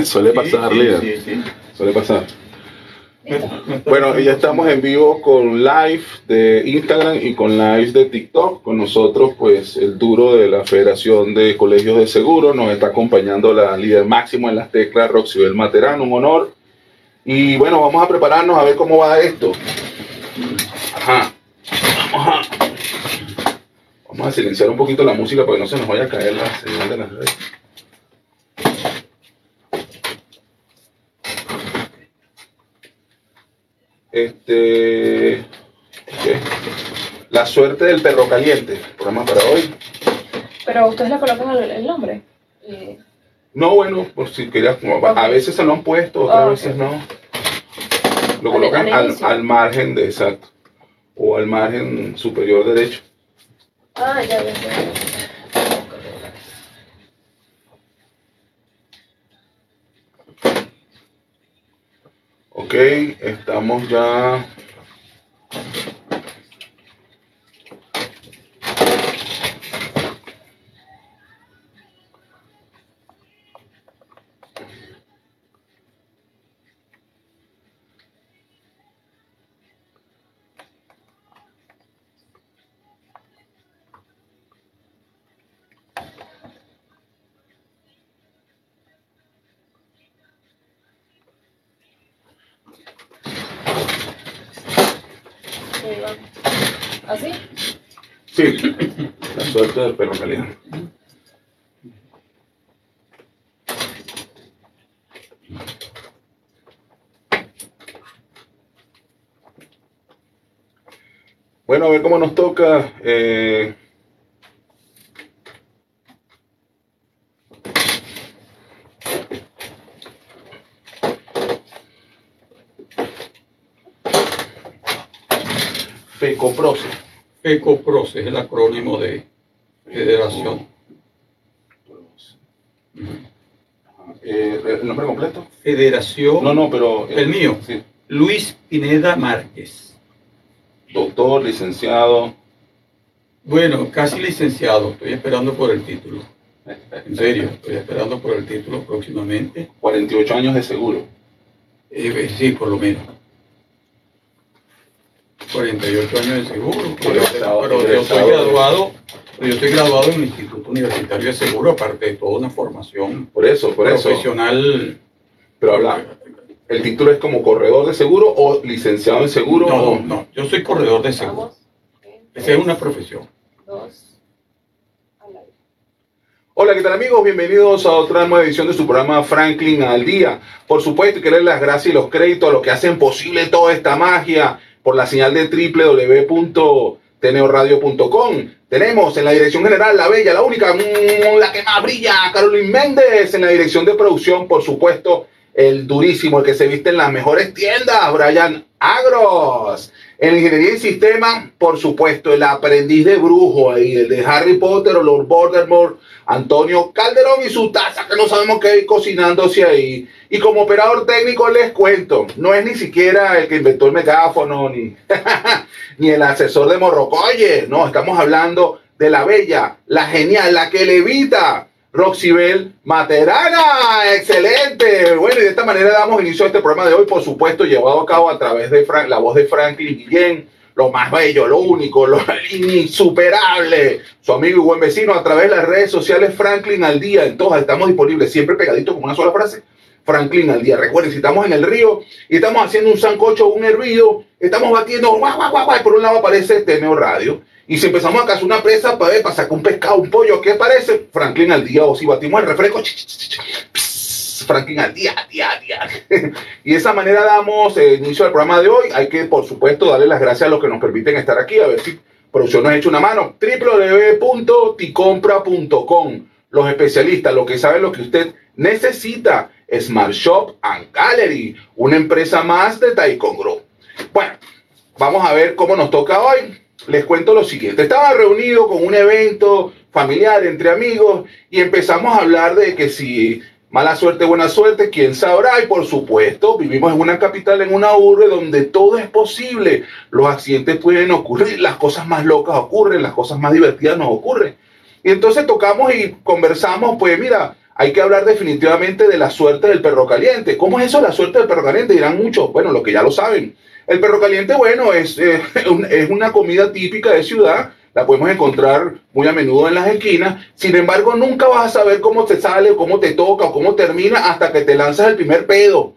Suele pasar, líder. Sí, sí. Suele pasar. Bueno, ya estamos en vivo con live de Instagram y con live de TikTok. Con nosotros, pues, el duro de la Federación de Colegios de Seguro. Nos está acompañando la líder máximo en las teclas, Roxibel Materano, un honor. Y bueno, vamos a prepararnos a ver cómo va esto. Ajá. Vamos a, vamos a silenciar un poquito la música para que no se nos vaya a caer la señal de las redes. Este. ok. La suerte del perro caliente. Programa para hoy. Pero ustedes le colocan el, el nombre. Eh, No, bueno, por si querías. como- A veces se lo han puesto, otras veces no. Lo colocan al al, inicio. al margen de exacto. O al margen superior derecho. ah, ya, ya, ya. Ok, estamos ya. La suerte del perro caliente. Bueno, a ver cómo nos toca. eh, Fecoprose. FECOPROCE es el acrónimo de Federación. Eh, ¿El nombre completo? Federación. No, no, pero. eh, El mío. Sí. Luis Pineda Márquez. Doctor, licenciado. Bueno, casi licenciado. Estoy esperando por el título. En serio, estoy esperando por el título próximamente. 48 años de seguro. Eh, sí, por lo menos. 48 años de seguro. Pero, Egresado, pero yo estoy graduado, pero yo estoy graduado en el Instituto Universitario de Seguro, aparte de toda una formación Por eso, por eso. profesional. Pero habla, ¿el título es como corredor de seguro o licenciado en seguro? No, no, yo soy corredor de seguro. Esa es una profesión. Dos. Hola, ¿qué tal amigos? Bienvenidos a otra nueva edición de su programa Franklin al Día. Por supuesto, y querer las gracias y los créditos a los que hacen posible toda esta magia por la señal de www.teneoradio.com. Tenemos en la dirección general la bella, la única, mm, la que más brilla, Carolyn Méndez. En la dirección de producción, por supuesto, el durísimo, el que se viste en las mejores tiendas, Brian Agros. En ingeniería y sistema, por supuesto, el aprendiz de brujo ahí, el de Harry Potter o Lord Voldemort, Antonio Calderón y su taza que no sabemos qué hay cocinándose ahí. Y como operador técnico les cuento, no es ni siquiera el que inventó el megáfono ni, ni el asesor de Morrocoye, no, estamos hablando de la bella, la genial, la que levita, Roxibel Materana, excelente. Bueno, y de esta manera damos inicio a este programa de hoy, por supuesto, llevado a cabo a través de Fran- la voz de Franklin Guillén, lo más bello, lo único, lo insuperable, su amigo y buen vecino a través de las redes sociales Franklin al día, en estamos disponibles, siempre pegaditos como una sola frase. Franklin al día. Recuerden, si estamos en el río y estamos haciendo un sancocho un hervido, estamos batiendo, guau, guau, guau, guau, por un lado aparece Teneo Radio. Y si empezamos a cazar una presa para ver, para sacar un pescado, un pollo, ¿qué parece? Franklin al día. O si batimos el refresco, ch, ch, ch, Franklin al día, día, día. y de esa manera damos eh, inicio al programa de hoy. Hay que, por supuesto, darle las gracias a los que nos permiten estar aquí, a ver si producción nos ha hecho una mano. www.ticompra.com. Los especialistas, los que saben lo que usted necesita. Smart Shop and Gallery, una empresa más de Group. Bueno, vamos a ver cómo nos toca hoy. Les cuento lo siguiente. Estaba reunido con un evento familiar entre amigos y empezamos a hablar de que si mala suerte, buena suerte, quién sabrá. Y por supuesto, vivimos en una capital, en una urbe donde todo es posible. Los accidentes pueden ocurrir, las cosas más locas ocurren, las cosas más divertidas nos ocurren. Y entonces tocamos y conversamos, pues mira, hay que hablar definitivamente de la suerte del perro caliente. ¿Cómo es eso la suerte del perro caliente? Dirán muchos, bueno, los que ya lo saben. El perro caliente, bueno, es, eh, es una comida típica de ciudad, la podemos encontrar muy a menudo en las esquinas, sin embargo nunca vas a saber cómo te sale o cómo te toca o cómo termina hasta que te lanzas el primer pedo,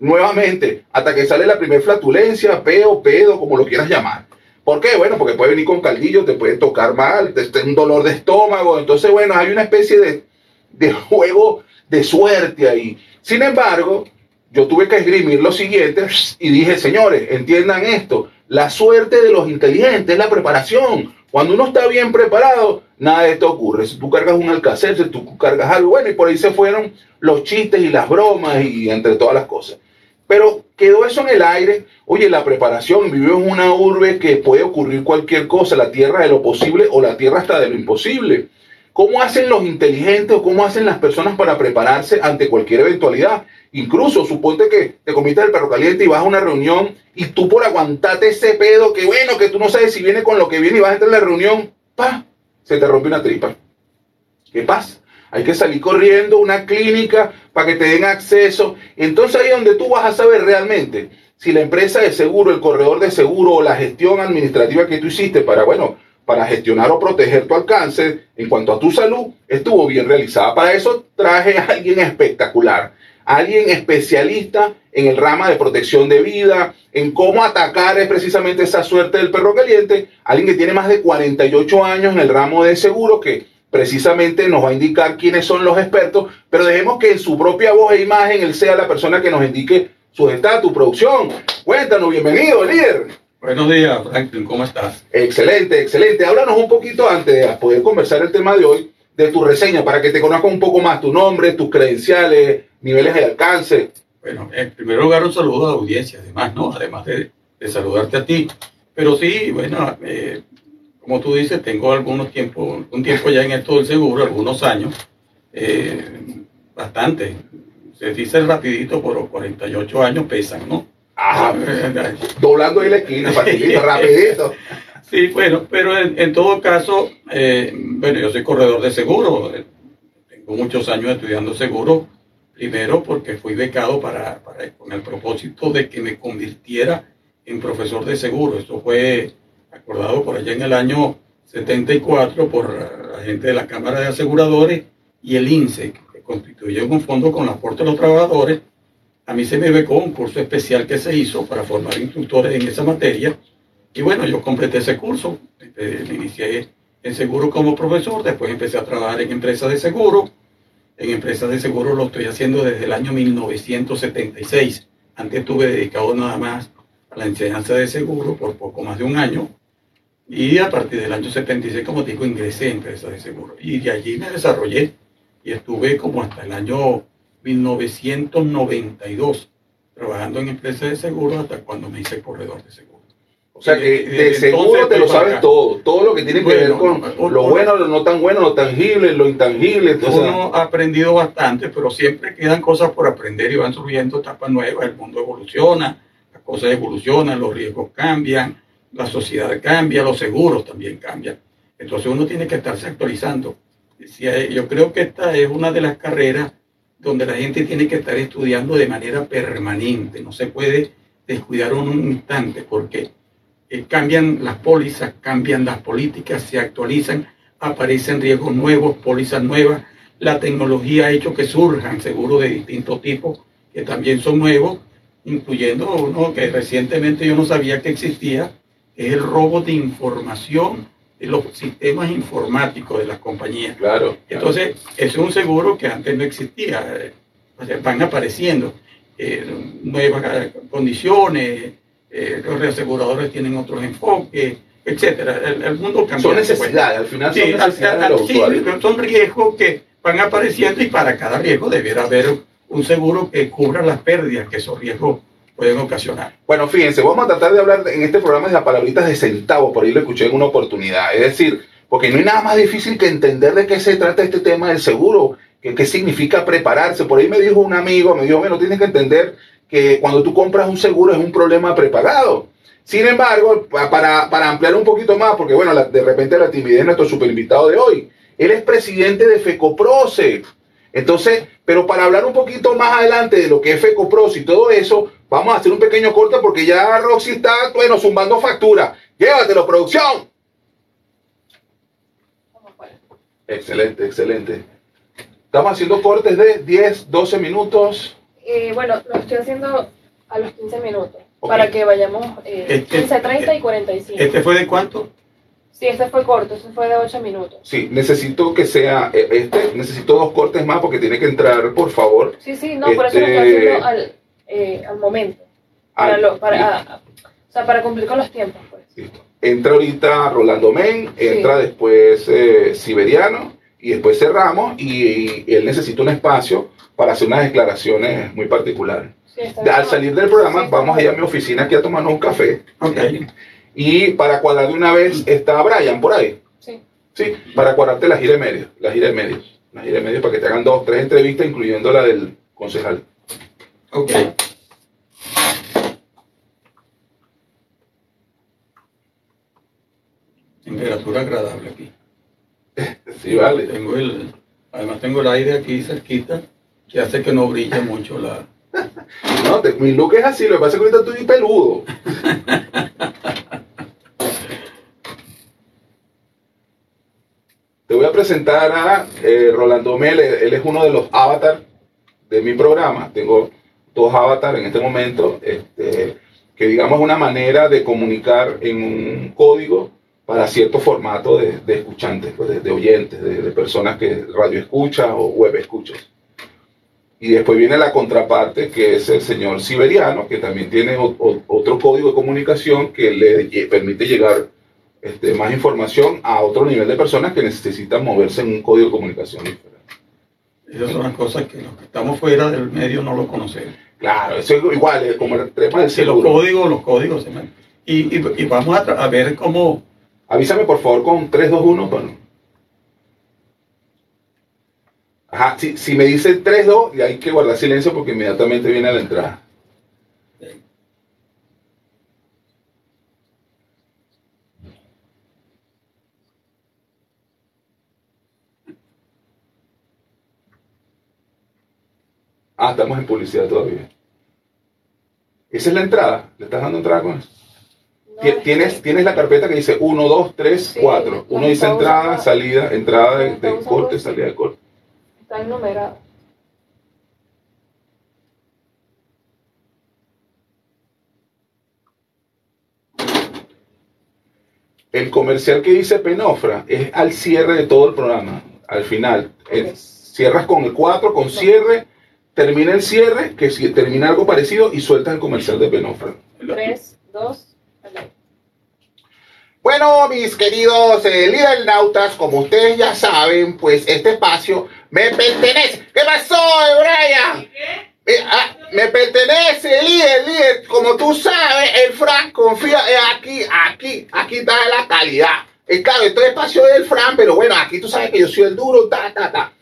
nuevamente, hasta que sale la primera flatulencia, peo, pedo, como lo quieras llamar. ¿Por qué? Bueno, porque puede venir con caldillo, te puede tocar mal, te, un dolor de estómago, entonces bueno, hay una especie de de juego de suerte ahí. Sin embargo, yo tuve que esgrimir lo siguiente y dije, señores, entiendan esto, la suerte de los inteligentes es la preparación. Cuando uno está bien preparado, nada de esto ocurre. Si tú cargas un alcacer, si tú cargas algo, bueno, y por ahí se fueron los chistes y las bromas y entre todas las cosas. Pero quedó eso en el aire. Oye, la preparación, vivió en una urbe que puede ocurrir cualquier cosa, la tierra de lo posible o la tierra hasta de lo imposible. ¿Cómo hacen los inteligentes o cómo hacen las personas para prepararse ante cualquier eventualidad? Incluso suponte que te comiste el perro caliente y vas a una reunión y tú por aguantarte ese pedo, que bueno, que tú no sabes si viene con lo que viene y vas a entrar en la reunión, pa, se te rompe una tripa. ¿Qué pasa? Hay que salir corriendo a una clínica para que te den acceso. Entonces ahí es donde tú vas a saber realmente si la empresa de seguro, el corredor de seguro o la gestión administrativa que tú hiciste para, bueno, para gestionar o proteger tu alcance en cuanto a tu salud estuvo bien realizada. Para eso traje a alguien espectacular, alguien especialista en el rama de protección de vida, en cómo atacar es precisamente esa suerte del perro caliente, alguien que tiene más de 48 años en el ramo de seguro que precisamente nos va a indicar quiénes son los expertos, pero dejemos que en su propia voz e imagen él sea la persona que nos indique su estatus, producción. Cuéntanos, bienvenido, líder. Buenos días, Franklin, ¿cómo estás? Excelente, excelente. Háblanos un poquito antes de poder conversar el tema de hoy, de tu reseña, para que te conozcan un poco más tu nombre, tus credenciales, niveles de alcance. Bueno, en primer lugar, un saludo a la audiencia, además, ¿no? Además de, saludarte a ti. Pero sí, bueno, eh, como tú dices, tengo algunos tiempos, un tiempo ya en esto del seguro, algunos años, eh, bastante. Se dice rapidito, pero 48 años pesan, ¿no? Doblando ahí la esquina, rapidito. Sí, bueno, pero en, todo caso, eh, bueno, yo soy corredor de seguro, tengo muchos años estudiando seguro, primero porque fui becado para, con el propósito de que me convirtiera en profesor de seguro. Esto fue acordado por allá en el año 74 por la gente de la Cámara de Aseguradores y el INSE, que constituye un fondo con la aporte de los trabajadores a mí se me becó un curso especial que se hizo para formar instructores en esa materia. Y bueno, yo completé ese curso. Este, me inicié en seguro como profesor, después empecé a trabajar en empresas de seguro. En empresas de seguro lo estoy haciendo desde el año 1976. Antes estuve dedicado nada más a la enseñanza de seguro por poco más de un año. Y a partir del año 76, como digo, ingresé en empresas de seguro. Y de allí me desarrollé y estuve como hasta el año 1992, trabajando en empresas de seguro hasta cuando me hice corredor de seguro. O sea que de seguro te lo sabes todo, todo lo que tiene que ver con lo bueno, lo no tan bueno, lo tangible, lo intangible. Uno ha aprendido bastante, pero siempre quedan cosas por aprender y van surgiendo etapas nuevas, el mundo evoluciona, las cosas evolucionan, los riesgos cambian, la sociedad cambia, los seguros también cambian. Entonces uno tiene que estarse actualizando. Yo creo que esta es una de las carreras donde la gente tiene que estar estudiando de manera permanente, no se puede descuidar un instante porque eh, cambian las pólizas, cambian las políticas, se actualizan, aparecen riesgos nuevos, pólizas nuevas, la tecnología ha hecho que surjan seguros de distintos tipos que también son nuevos, incluyendo uno que recientemente yo no sabía que existía, es el robo de información los sistemas informáticos de las compañías. Claro. Entonces, es un seguro que antes no existía. Eh, van apareciendo eh, nuevas eh, condiciones, los reaseguradores tienen otros enfoques, etcétera. El, mundo cambia. Son necesidades, al final son necesidades son riesgos que van apareciendo y para cada riesgo debiera haber un seguro que cubra las pérdidas que esos riesgos pueden ocasionar. Bueno, fíjense, vamos a tratar de hablar en este programa de las palabritas de centavo, por ahí lo escuché en una oportunidad. Es decir, porque no hay nada más difícil que entender de qué se trata este tema del seguro, que qué significa prepararse. Por ahí me dijo un amigo, me dijo, bueno, tienes que entender que cuando tú compras un seguro es un problema prepagado. Sin embargo, para, para ampliar un poquito más, porque bueno, de repente la timidez es nuestro super invitado de hoy. Él es presidente de FECOPROCE, Entonces, pero para hablar un poquito más adelante de lo que es FECOPROS y todo eso, vamos a hacer un pequeño corte porque ya Roxy está, bueno, zumbando factura. Llévatelo, producción. Excelente, excelente. Estamos haciendo cortes de 10, 12 minutos. Eh, bueno, lo estoy haciendo a los 15 minutos. Para que vayamos eh, Este- 15, 30 y 45. ¿Este fue de cuánto? Sí, este fue corto, este fue de 8 minutos. Sí, necesito que sea eh, este, necesito dos cortes más porque tiene que entrar, por favor. Sí, sí, no, por eso lo estoy Este- haciendo al, eh, al momento. Para, lo- para, a- a- o sea, para cumplir con los tiempos, pues. Listo. Entra ahorita Rolando Men, entra después eh, Siberiano y después cerramos y, y él necesita un espacio para hacer unas declaraciones muy particulares. Sí, al salir del programa Sí, vamos allá a mi oficina aquí a tomarnos un café Ok. y para cuadrar de una vez está Brian por ahí. Sí. Sí, para cuadrarte la gira de medios, la gira de medios, la gira de medios para que te hagan dos, tres entrevistas incluyendo la del concejal. Ok. Temperatura agradable aquí. Sí, vale. Tengo el, además tengo el aire aquí cerquita que hace que no brille mucho la... No, te- mi look es así, lo que pasa es que ahorita estoy peludo. Te voy a presentar a eh, Rolando Mel, él es uno de los avatars de mi programa. Tengo dos avatars en este momento, este, que digamos una manera de comunicar en un código para cierto formato de, escuchantes, pues, de, oyentes, de, personas que radio escucha o web escuchas. Y después viene la contraparte, que es el señor Siberiano, que también tiene o- otro código de comunicación que le permite llegar este, más información a otro nivel de personas que necesitan moverse en un código de comunicación diferente. Esas son las cosas que los que estamos fuera del medio no lo conocemos. Claro, eso es igual, es como el tema del Sí, los seguro. códigos, los códigos. me- Y, y, y vamos a, a ver cómo... Avísame por favor con 321. Bueno. Ajá, si, si me dice 32, y hay que guardar silencio porque inmediatamente viene a la entrada. Ah, estamos en publicidad todavía. Esa es la entrada. ¿Le estás dando entrada con eso? No, Tienes, tienes la carpeta que dice 1, 2, 3, Sí, 4. Uno dice entrada, usando. salida, entrada de, corte, salida de corte. Está enumerado. El comercial que dice Penofra es al cierre de todo el programa, al final. Cierras con el 4, con cierre, termina el cierre, que si termina algo parecido y sueltas el comercial de Penofra. 3, 2, Bueno, mis queridos eh, líder nautas, como ustedes ya saben, pues este espacio me pertenece. ¿Qué pasó, Brian? Eh, ah, me pertenece, líder, líder. Como tú sabes, el Fran confía eh, aquí, aquí, aquí está la calidad. Es claro, esto es espacio del Fran, pero bueno, aquí tú sabes que yo soy el duro, ta, ta, ta.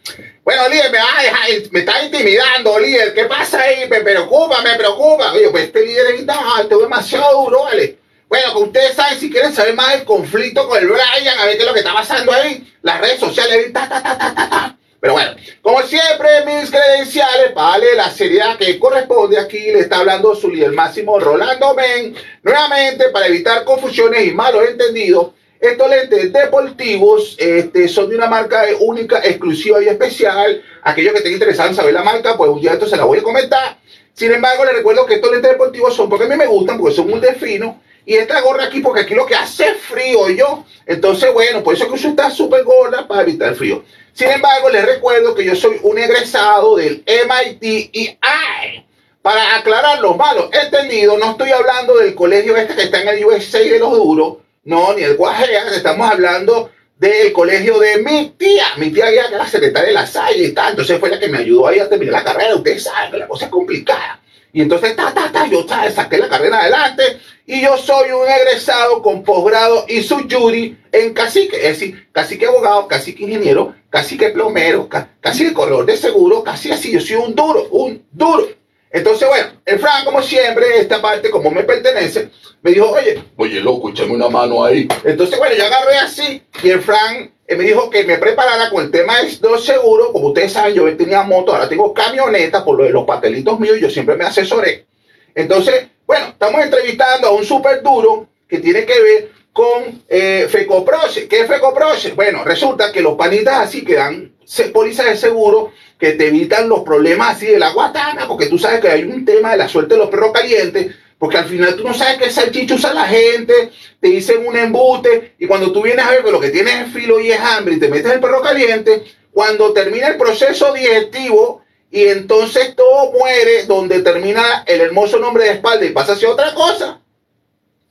Bueno, líder, me va a dejar, me está intimidando, líder. ¿Qué pasa ahí? Me preocupa, me preocupa. Oye, pues este líder es alto, demasiado duro, vale. Bueno, que ustedes saben, si quieren saber más del conflicto con el Brian, a ver qué es lo que está pasando ahí, las redes sociales, ta, ta, ta, ta, ta, ta. Pero bueno, como siempre, mis credenciales, vale, la seriedad que corresponde aquí, le está hablando su líder máximo, Rolando Men, nuevamente para evitar confusiones y malos entendidos. Estos lentes deportivos este, son de una marca única, exclusiva y especial. Aquellos que estén interesados en saber la marca, pues un día esto se la voy a comentar. Sin embargo, les recuerdo que estos lentes deportivos son porque a mí me gustan, porque son muy de fino. Y esta gorra aquí, porque aquí lo que hace es frío yo. Entonces, bueno, por eso que uso esta súper gorda para evitar el frío. Sin embargo, les recuerdo que yo soy un egresado del MIT y ¡ay! Para aclarar los malos entendidos, no estoy hablando del colegio este que está en el USA de los duros, no, ni el Guajea, estamos hablando del colegio de mi tía. Mi tía ya era secretaria de la Salle y tal, entonces fue la que me ayudó ahí a terminar la carrera. Ustedes saben que la cosa es complicada. Y entonces, ta, ta, ta, yo saqué la carrera adelante y yo soy un egresado con posgrado y su jury en cacique, es decir, cacique abogado, cacique ingeniero, cacique plomero, ca- cacique corredor de seguro, casi así, yo soy un duro, un duro. Entonces, bueno, el Fran, como siempre, esta parte, como me pertenece, me dijo, oye, oye, loco, échame una mano ahí. Entonces, bueno, yo agarré así y el Fran eh, me dijo que me preparara con el tema de los seguros. Como ustedes saben, yo tenía moto, ahora tengo camioneta por lo los papelitos míos, yo siempre me asesoré. Entonces, bueno, estamos entrevistando a un súper duro que tiene que ver con eh, FECOPROCE. ¿Qué es FECOPROCE? Bueno, resulta que los panitas así que dan pólizas de seguro que te evitan los problemas así de la guatana, porque tú sabes que hay un tema de la suerte de los perros calientes, porque al final tú no sabes qué salchicho usa la gente, te dicen un embute, y cuando tú vienes a ver que lo que tienes es filo y es hambre y te metes el perro caliente, cuando termina el proceso digestivo y entonces todo muere donde termina el hermoso nombre de espalda y pasa hacia otra cosa,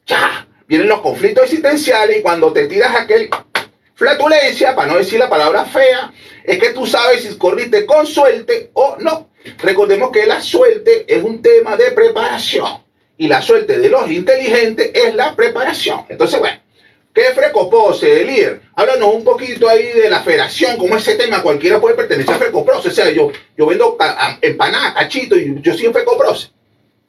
ya, vienen los conflictos existenciales y cuando te tiras aquel flatulencia, para no decir la palabra fea, es que tú sabes si corriste con suerte o no. Recordemos que la suerte es un tema de preparación y la suerte de los inteligentes es la preparación. Entonces, bueno, ¿qué Frecopose, líder? Háblanos un poquito ahí de la federación, como ese tema cualquiera puede pertenecer a Frecopose. O sea, yo, yo vendo empanadas, cachito y yo soy Frecoprose.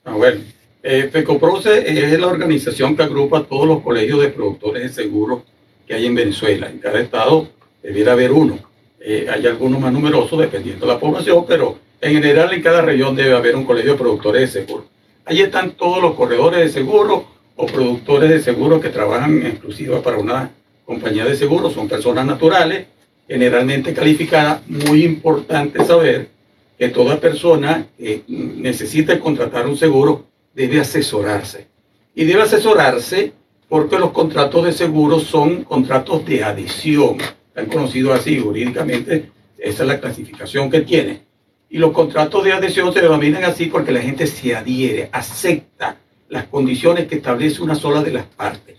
Ah, bueno. Eh, Fecoprose es la organización que agrupa a todos los colegios de productores de seguros que hay en Venezuela. En cada estado debiera haber uno. Eh, hay algunos más numerosos dependiendo de la población, pero en general en cada región debe haber un colegio de productores de seguros. Allí están todos los corredores de seguros o productores de seguros que trabajan exclusivamente para una compañía de seguros. Son personas naturales, generalmente calificadas. Muy importante saber que toda persona que necesite contratar un seguro debe asesorarse. Y debe asesorarse porque los contratos de seguro son contratos de adición. Han conocido así jurídicamente, esa es la clasificación que tiene. Y los contratos de adhesión se denominan así porque la gente se adhiere, acepta las condiciones que establece una sola de las partes.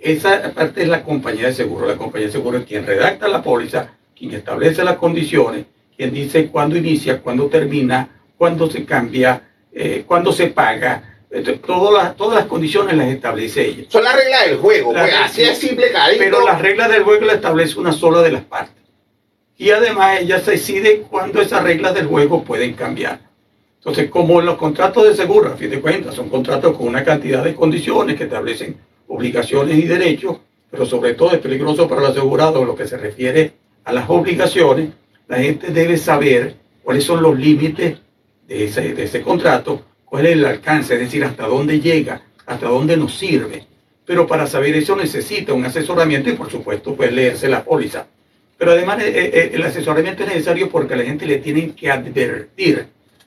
Esa parte es la compañía de seguro. La compañía de seguro es quien redacta la póliza, quien establece las condiciones, quien dice cuándo inicia, cuándo termina, cuándo se cambia, eh, cuando se paga, todas las, todas las condiciones las establece ella. Son las reglas del juego, pues, así es simple, Pero las reglas del juego las establece una sola de las partes. Y además ella decide cuándo esas reglas del juego pueden cambiar. Entonces, como en los contratos de seguro, a fin de cuentas, son contratos con una cantidad de condiciones que establecen obligaciones y derechos, pero sobre todo es peligroso para el asegurado lo que se refiere a las obligaciones, la gente debe saber cuáles son los límites de ese, de ese contrato, cuál es el alcance, es decir, hasta dónde llega, hasta dónde nos sirve. Pero para saber eso necesita un asesoramiento y por supuesto pues leerse la póliza. Pero además eh, eh, el asesoramiento es necesario porque a la gente le tienen que advertir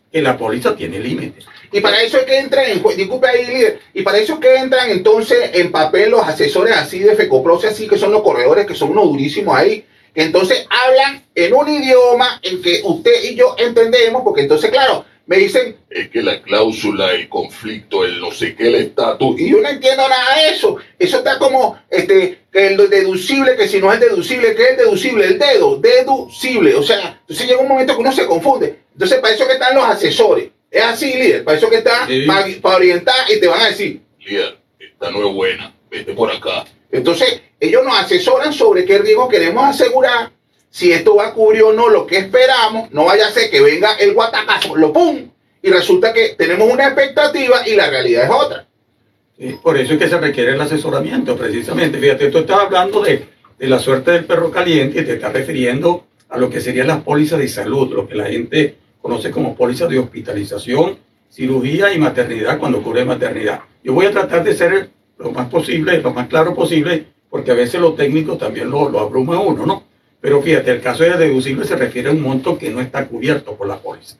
que la póliza tiene límites. Y para eso es que entran, en, disculpe ahí, líder, y para eso es que entran entonces en papel los asesores así de FECOPROCE, así que son los corredores, que son unos durísimos ahí, entonces hablan en un idioma en que usted y yo entendemos, porque entonces, claro, me dicen, es que la cláusula, el conflicto, el no sé qué, el estatus, y yo no entiendo nada de eso. Eso está como, este, que el deducible, que si no es deducible, que es deducible, el dedo, deducible. O sea, entonces llega un momento que uno se confunde. Entonces, para eso que están los asesores. Es así, líder, para eso que está, para, orientar y te van a decir, líder, esta no es buena, vete por acá. Entonces, ellos nos asesoran sobre qué riesgo queremos asegurar, si esto va a cubrir o no lo que esperamos, no vaya a ser que venga el guatacazo, lo pum, y resulta que tenemos una expectativa y la realidad es otra. por eso es que se requiere el asesoramiento, precisamente. Fíjate, tú estás hablando de, de la suerte del perro caliente y te estás refiriendo a lo que serían las pólizas de salud, lo que la gente conoce como pólizas de hospitalización, cirugía y maternidad cuando ocurre maternidad. Yo voy a tratar de ser lo más posible, lo más claro posible, porque a veces lo técnico también lo, lo abruma uno, ¿no? Pero fíjate, el caso de deducible se refiere a un monto que no está cubierto por la póliza.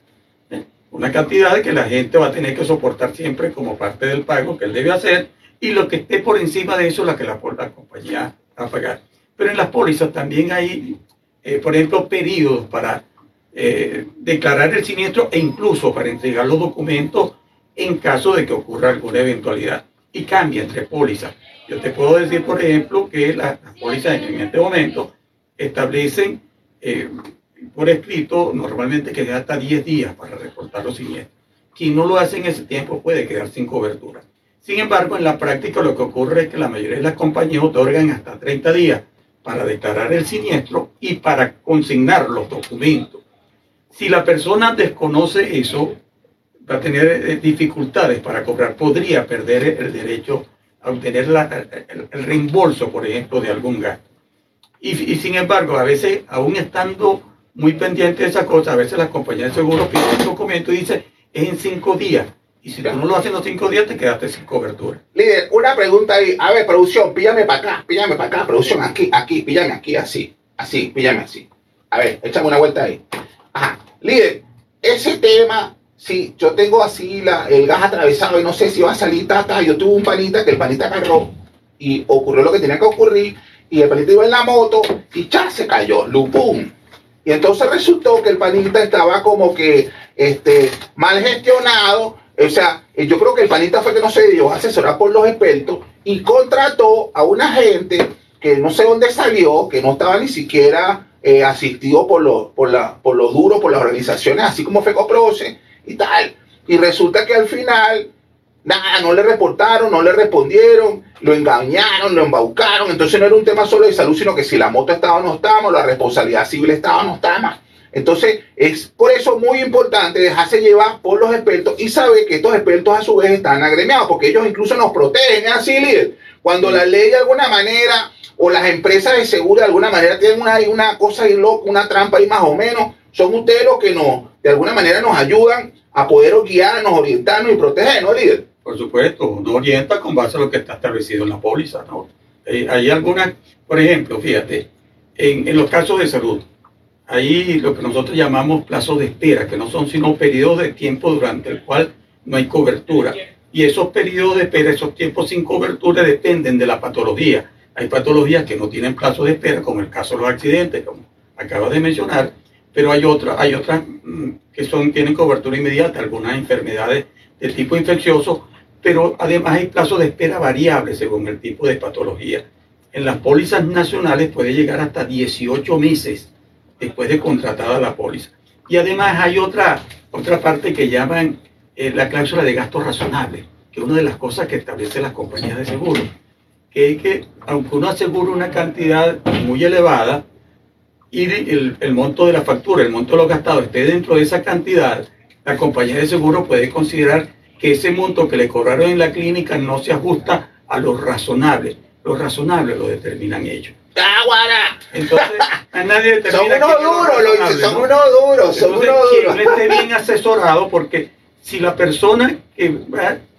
¿eh? Una cantidad que la gente va a tener que soportar siempre como parte del pago que él debe hacer y lo que esté por encima de eso es la que la, la compañía va a pagar. Pero en las pólizas también hay, eh, por ejemplo, periodos para eh, declarar el siniestro e incluso para entregar los documentos en caso de que ocurra alguna eventualidad. Y cambia entre pólizas. Yo te puedo decir, por ejemplo, que las la pólizas en este momento establecen eh, por escrito normalmente que hasta 10 días para reportar los siniestros. Quien no lo hace en ese tiempo puede quedar sin cobertura. Sin embargo, en la práctica lo que ocurre es que la mayoría de las compañías otorgan hasta 30 días para declarar el siniestro y para consignar los documentos. Si la persona desconoce eso, va a tener eh, dificultades para cobrar, podría perder el derecho a obtener el reembolso, por ejemplo, de algún gasto. Y, sin embargo, a veces, aún estando muy pendiente de esa cosa, a veces las compañías de seguro piden un documento y dice, es en cinco días. Y si tú no lo haces en los cinco días, te quedaste sin cobertura. Líder, una pregunta ahí. A ver, producción, píllame para acá, píllame para acá, producción, aquí, aquí, píllame aquí, así, así, píllame así. A ver, échame una vuelta ahí. Ajá. Líder, ese tema, si yo tengo así la, el gas atravesado y no sé si va a salir tata, yo tuve un panita que el panita agarró y ocurrió lo que tenía que ocurrir y el panita iba en la moto y ya se cayó, lupum. Y entonces resultó que el panita estaba como que este, mal gestionado. O sea, eh, yo creo que el panita fue que no se dio asesorar por los expertos y contrató a una gente que no sé dónde salió, que no estaba ni siquiera eh, asistido por los por por los duros, por las organizaciones, así como FECOPROCE y tal. Y resulta que al final, nada, no le reportaron, no le respondieron, lo engañaron, lo embaucaron. Entonces no era un tema solo de salud, sino que si la moto estaba o no estaba, la responsabilidad civil estaba o no estaba. Entonces es por eso muy importante dejarse llevar por los expertos y saber que estos expertos a su vez están agremiados, porque ellos incluso nos protegen, ¿es así, líder? Cuando la ley de alguna manera o las empresas de seguro de alguna manera tienen una, una cosa ahí loca, una trampa ahí más o menos, son ustedes los que nos, de alguna manera nos ayudan a poder guiarnos, orientarnos y protegernos, líder. Por supuesto, uno orienta con base a lo que está establecido en la póliza. ¿no? Eh, hay algunas, por ejemplo, fíjate, en, en los casos de salud, hay lo que nosotros llamamos plazos de espera, que no son sino periodos de tiempo durante el cual no hay cobertura. Y esos periodos de espera, esos tiempos sin cobertura dependen de la patología. Hay patologías que no tienen plazo de espera, como el caso de los accidentes, como acabas de mencionar, pero hay otras, hay otras mm, que son, tienen cobertura inmediata, algunas enfermedades de tipo infeccioso, pero además hay plazos de espera variables según el tipo de patología. En las pólizas nacionales puede llegar hasta 18 meses después de contratada la póliza. Y además hay otra, otra parte que llaman eh, la cláusula de gastos razonables, que es una de las cosas que establecen las compañías de seguro, que es que aunque uno asegura una cantidad muy elevada y el, el monto de la factura, el monto de lo gastado esté dentro de esa cantidad, la compañía de seguro puede considerar que ese monto que le cobraron en la clínica no se ajusta a lo razonable. Lo razonable lo determinan ellos. Entonces, a nadie Son determina unos es lo duros, lo dice, son ¿no? unos duros, son unos duros. no esté bien asesorado, porque si la persona que,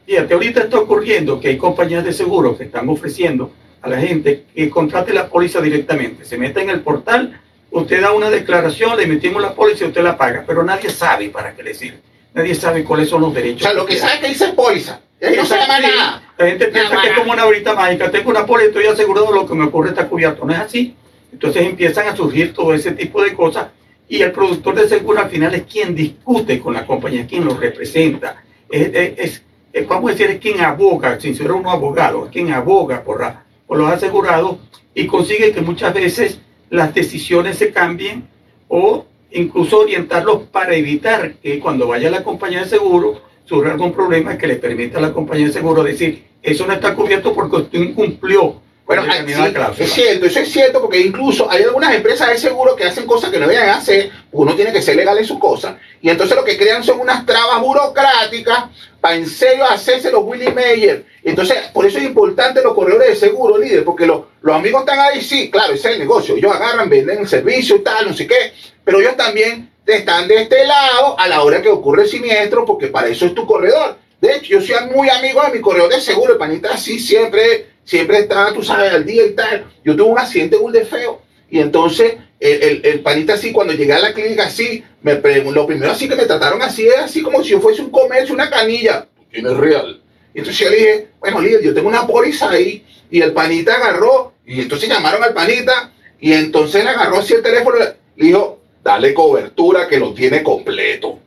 fíjate, ahorita está ocurriendo que hay compañías de seguro que están ofreciendo a la gente que contrate la póliza directamente, se meta en el portal, usted da una declaración, le metimos la póliza y usted la paga, pero nadie sabe para qué le sirve, nadie sabe cuáles son los O derechos. sea, lo que sabe que dice es póliza. Ahí no se llama nada. La gente piensa Nada que es como una varita mágica. Tengo una póliza, estoy asegurado, lo que me ocurre está cubierto. No es así. Entonces empiezan a surgir todo ese tipo de cosas y el productor de seguro al final es quien discute con la compañía, quien lo representa. Es, es- es- es, vamos a decir, es quien aboga, sin ser uno abogado, es quien aboga por, la- por los asegurados y consigue que muchas veces las decisiones se cambien o incluso orientarlos para evitar que cuando vaya la compañía de seguro surja algún problema que le permita a la compañía de seguro decir, eso no está cubierto porque usted incumplió Bueno, con ah, sí, es cierto, eso es cierto, porque incluso hay algunas empresas de seguro que hacen cosas que no deben hacer, uno tiene que ser legal en sus cosas, y entonces lo que crean son unas trabas burocráticas para en serio hacerse los Willy Mayer. Entonces, por eso es importante los corredores de seguro, líder, porque los, los amigos están ahí, sí, claro, ese es el negocio, ellos agarran, venden el servicio y tal, no sé qué, pero ellos también están de este lado a la hora que ocurre el siniestro, porque para eso es tu corredor. De hecho, yo soy muy amigo de mi corredor de seguro, el panita así siempre, siempre está, tú sabes, al día y tal. Yo tuve un accidente de feo. Y entonces, el, el, el panita así, cuando llegué a la clínica así, me lo primero así que me trataron así, es así como si yo fuese un comercio, una canilla. ¿Tú tienes real? Y entonces yo le dije, bueno, líder, yo tengo una póliza ahí. Y el panita agarró, y entonces llamaron al panita, y entonces le agarró así el teléfono, le dijo, dale cobertura que lo tiene completo.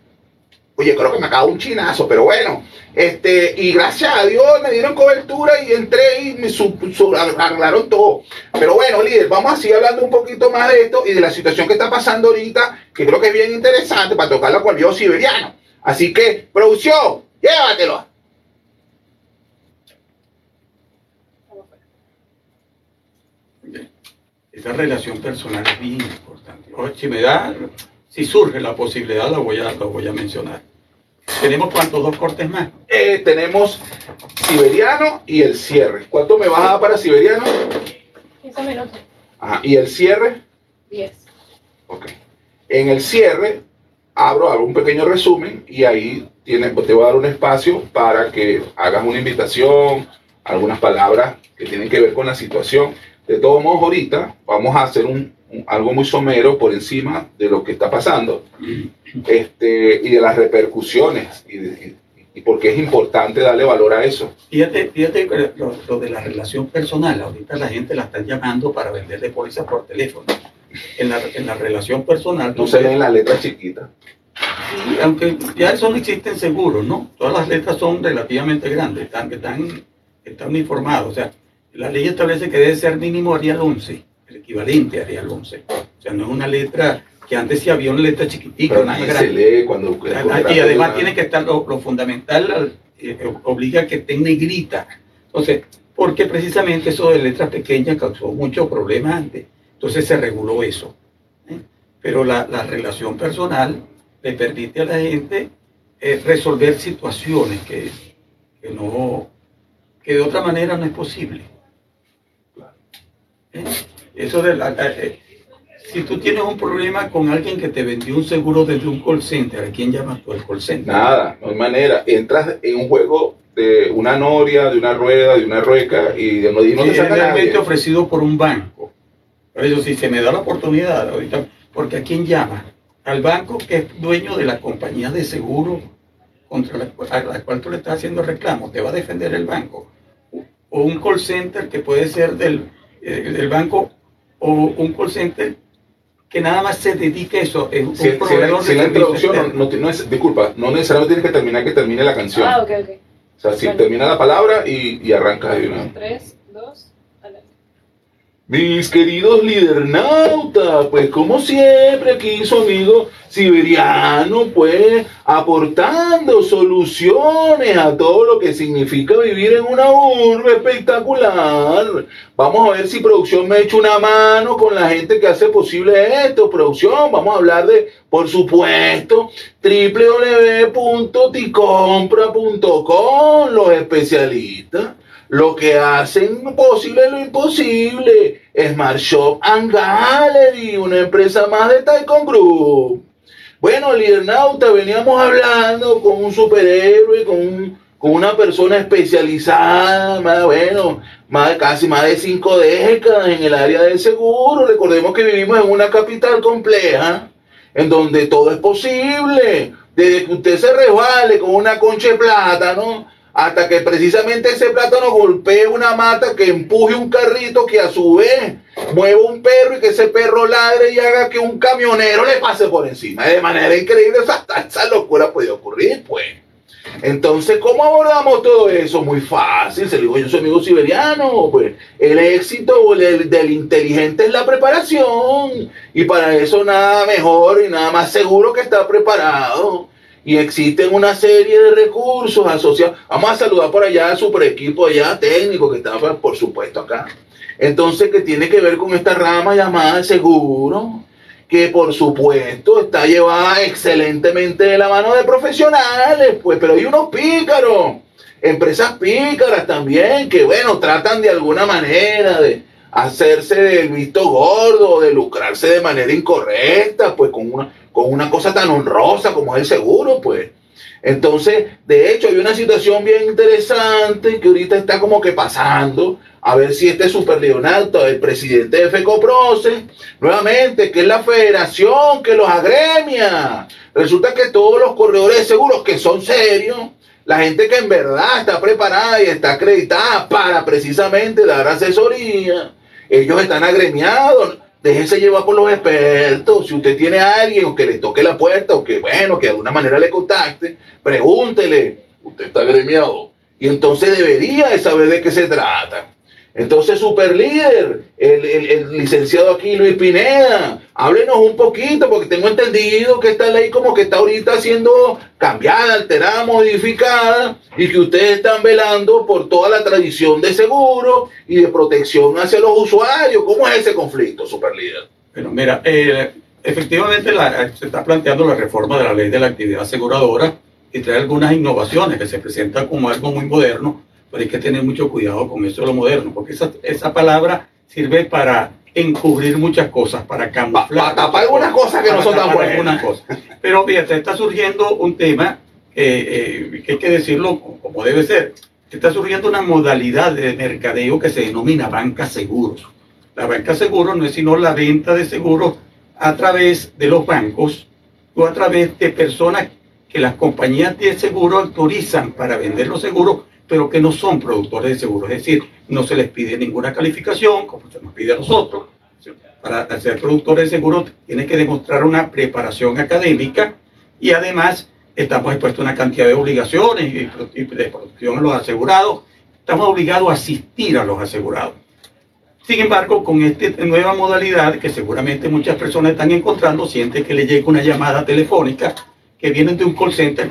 Oye, creo que me acabó un chinazo, pero bueno. Este, y gracias a Dios me dieron cobertura y entré y me su- su- arreglaron todo. Pero bueno, líder, vamos a seguir hablando un poquito más de esto y de la situación que está pasando ahorita, que creo que es bien interesante para tocarla con viejo siberiano. Así que, producción, llévatelo. Esa relación personal es bien importante. O Si me da, si surge la posibilidad, la voy a, la voy a mencionar. ¿Tenemos cuántos? ¿Dos cortes más? Eh, tenemos Siberiano y el cierre. ¿Cuánto me vas a dar para Siberiano? 15 minutos. Ajá. ¿Y el cierre? 10. Ok. En el cierre, abro, hago un pequeño resumen y ahí tiene, te voy a dar un espacio para que hagas una invitación, algunas palabras que tienen que ver con la situación. De todos modos, ahorita vamos a hacer un, un- algo muy somero por encima de lo que está pasando este, y de las repercusiones y, de- y, y por qué es importante darle valor a eso. Fíjate, fíjate lo, lo de la relación personal, ahorita la gente la está llamando para venderle pólizas por teléfono. En la, en la relación personal, No se leen las letras chiquitas. Sí, aunque ya eso no existen seguros, ¿no? Todas las letras son relativamente grandes, están, están, están uniformadas. O sea, la ley establece que debe ser mínimo Arial 11, el equivalente a Arial 11. O sea, no es una letra que antes sí había una letra chiquitica, Pero una se grande. lee cuando... Y además tiene que estar, lo, lo fundamental eh, obliga a que esté negrita. Entonces, porque precisamente eso de letras pequeñas causó muchos problemas antes. Entonces se reguló eso. ¿eh? Pero la, la relación personal le permite a la gente eh, resolver situaciones que, que no que de otra manera no es posible. ¿Eh? Eso de la, eh, si tú tienes un problema con alguien que te vendió un seguro desde un call center, ¿a quién llamas tú el call center? Nada, no hay manera. Entras en un juego de una noria, de una rueda, de una rueca y de no, y no Sí, te saca realmente nadie. ofrecido por un banco. Por eso, si se me da la oportunidad ahorita, porque ¿a quién llama? Al banco que es dueño de la compañía de seguro contra la, a la cual tú le estás haciendo reclamo, te va a defender el banco. O un call center que puede ser del, eh, del banco, o un call center que nada más se dedique a eso, es un Si, si proveedor si de la introducción, no, no no es, disculpa, no necesariamente tienes que terminar que termine la canción. Ah, ok, ok. O sea, si Bueno. termina la palabra y, y arrancas de una. 3, 2, adelante. Mis queridos lidernautas, pues como siempre aquí su amigo siberiano, pues aportando soluciones a todo lo que significa vivir en una urbe espectacular. Vamos a ver si producción me echa una mano con la gente que hace posible esto. Producción, vamos a hablar de, por supuesto, www.ticompra.com, los especialistas lo que hacen posible lo imposible. Smart Shop and Gallery, una empresa más de Taikon Group. Bueno, Lidernauta, veníamos hablando con un superhéroe, con, un- con una persona especializada, más, bueno, más, casi más de cinco décadas en el área del seguro. Recordemos que vivimos en una capital compleja, en donde todo es posible. Desde que usted se resbale con una concha de plátano, hasta que precisamente ese plátano golpee una mata que empuje un carrito que a su vez mueva un perro y que ese perro ladre y haga que un camionero le pase por encima. De manera increíble, esa, locura puede ocurrir, pues. Entonces, ¿cómo abordamos todo eso? Muy fácil, se lo digo yo soy amigo siberiano, pues el éxito del, del inteligente es la preparación y para eso nada mejor y nada más seguro que estar preparado y existen una serie de recursos asociados. Vamos a saludar por allá al super equipo allá técnico que está, pues, por supuesto, acá. Entonces, que tiene que ver con esta rama llamada seguro, que por supuesto está llevada excelentemente de la mano de profesionales, pues, pero hay unos pícaros, empresas pícaras también, que bueno, tratan de alguna manera de hacerse del visto gordo, de lucrarse de manera incorrecta, pues con una, con una cosa tan honrosa como es el seguro, pues. Entonces, de hecho, hay una situación bien interesante que ahorita está como que pasando. A ver si este super Leonardo, el presidente de FECOPROCE, nuevamente, que es la federación que los agremia. Resulta que todos los corredores de seguros que son serios, la gente que en verdad está preparada y está acreditada para precisamente dar asesoría, ellos están agremiados. Déjese llevar por los expertos. Si usted tiene a alguien o que le toque la puerta o que, bueno, que de alguna manera le contacte, pregúntele. Usted está agremiado. Y entonces debería de saber de qué se trata. Entonces, super líder, el, licenciado aquí Luis Pineda, háblenos un poquito, porque tengo entendido que esta ley como que está ahorita siendo cambiada, alterada, modificada, y que ustedes están velando por toda la tradición de seguro y de protección hacia los usuarios. ¿Cómo es ese conflicto, super líder? Bueno, mira, eh, efectivamente la- se está planteando la reforma de la ley de la actividad aseguradora y trae algunas innovaciones que se presentan como algo muy moderno, pero hay que tener mucho cuidado con eso de lo moderno, porque esa, esa palabra sirve para encubrir muchas cosas, para camuflar. Para tapar algunas cosas que no son tan buenas. Cosas. Pero fíjate, está surgiendo un tema eh, eh, que hay que decirlo como debe ser. Está surgiendo una modalidad de mercadeo que se denomina banca seguros. La banca seguros no es sino la venta de seguros a través de los bancos o a través de personas que las compañías de seguro autorizan para vender los seguros, pero que no son productores de seguros. Es decir, no se les pide ninguna calificación, como se nos pide a nosotros. Para ser productores de seguros tiene que demostrar una preparación académica y además estamos expuestos a una cantidad de obligaciones y de protección a los asegurados. Estamos obligados a asistir a los asegurados. Sin embargo, con esta nueva modalidad que seguramente muchas personas están encontrando, siente que le llega una llamada telefónica que viene de un call center,